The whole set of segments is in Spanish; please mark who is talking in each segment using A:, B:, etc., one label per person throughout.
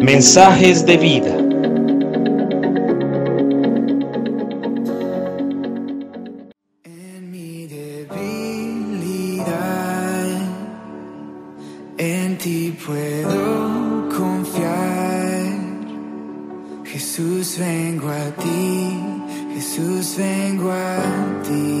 A: Mensajes de vida.
B: En mi debilidad, en ti puedo confiar. Jesús, vengo a ti, Jesús, vengo a ti.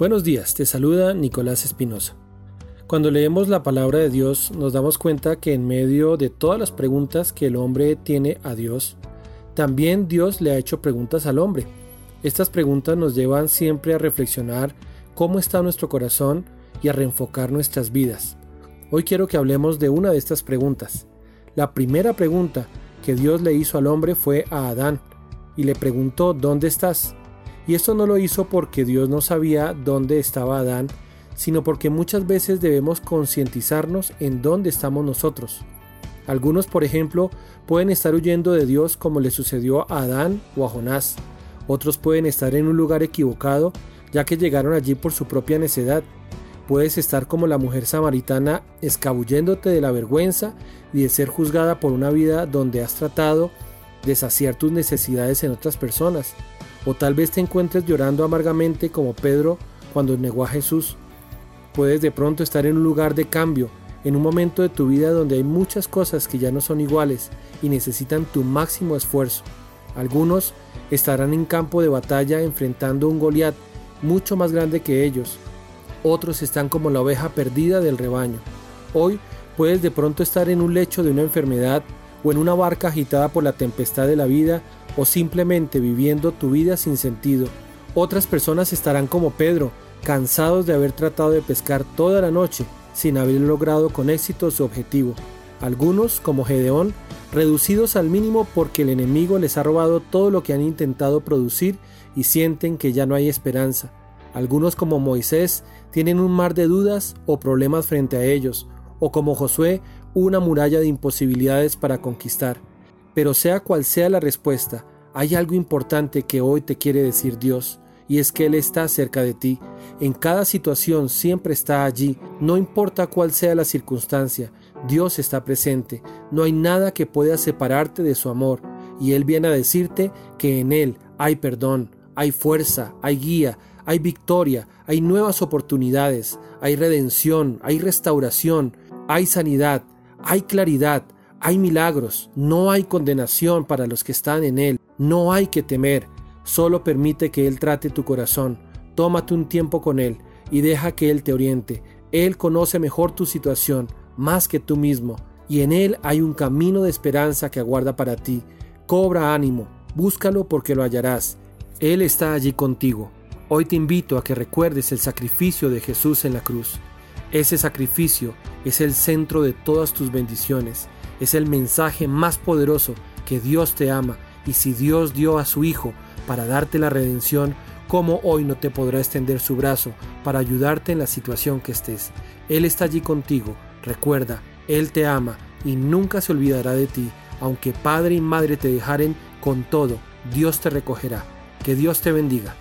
C: Buenos días, te saluda Nicolás Espinosa. Cuando leemos la palabra de Dios nos damos cuenta que en medio de todas las preguntas que el hombre tiene a Dios, también Dios le ha hecho preguntas al hombre. Estas preguntas nos llevan siempre a reflexionar cómo está nuestro corazón y a reenfocar nuestras vidas. Hoy quiero que hablemos de una de estas preguntas. La primera pregunta que Dios le hizo al hombre fue a Adán y le preguntó ¿dónde estás? Y esto no lo hizo porque Dios no sabía dónde estaba Adán, sino porque muchas veces debemos concientizarnos en dónde estamos nosotros. Algunos, por ejemplo, pueden estar huyendo de Dios como le sucedió a Adán o a Jonás. Otros pueden estar en un lugar equivocado, ya que llegaron allí por su propia necedad. Puedes estar como la mujer samaritana escabulléndote de la vergüenza y de ser juzgada por una vida donde has tratado de saciar tus necesidades en otras personas. O tal vez te encuentres llorando amargamente como Pedro cuando negó a Jesús. Puedes de pronto estar en un lugar de cambio, en un momento de tu vida donde hay muchas cosas que ya no son iguales y necesitan tu máximo esfuerzo. Algunos estarán en campo de batalla enfrentando un Goliat mucho más grande que ellos. Otros están como la oveja perdida del rebaño. Hoy puedes de pronto estar en un lecho de una enfermedad o en una barca agitada por la tempestad de la vida o simplemente viviendo tu vida sin sentido. Otras personas estarán como Pedro, cansados de haber tratado de pescar toda la noche sin haber logrado con éxito su objetivo. Algunos, como Gedeón, reducidos al mínimo porque el enemigo les ha robado todo lo que han intentado producir y sienten que ya no hay esperanza. Algunos, como Moisés, tienen un mar de dudas o problemas frente a ellos, o como Josué, una muralla de imposibilidades para conquistar. Pero sea cual sea la respuesta, hay algo importante que hoy te quiere decir Dios, y es que Él está cerca de ti. En cada situación siempre está allí, no importa cuál sea la circunstancia, Dios está presente, no hay nada que pueda separarte de su amor, y Él viene a decirte que en Él hay perdón, hay fuerza, hay guía, hay victoria, hay nuevas oportunidades, hay redención, hay restauración, hay sanidad, hay claridad, hay milagros, no hay condenación para los que están en Él, no hay que temer, solo permite que Él trate tu corazón, tómate un tiempo con Él y deja que Él te oriente, Él conoce mejor tu situación, más que tú mismo, y en Él hay un camino de esperanza que aguarda para ti, cobra ánimo, búscalo porque lo hallarás, Él está allí contigo. Hoy te invito a que recuerdes el sacrificio de Jesús en la cruz. Ese sacrificio es el centro de todas tus bendiciones, es el mensaje más poderoso que Dios te ama y si Dios dio a su Hijo para darte la redención, ¿cómo hoy no te podrá extender su brazo para ayudarte en la situación que estés? Él está allí contigo, recuerda, Él te ama y nunca se olvidará de ti, aunque padre y madre te dejaren con todo, Dios te recogerá. Que Dios te bendiga.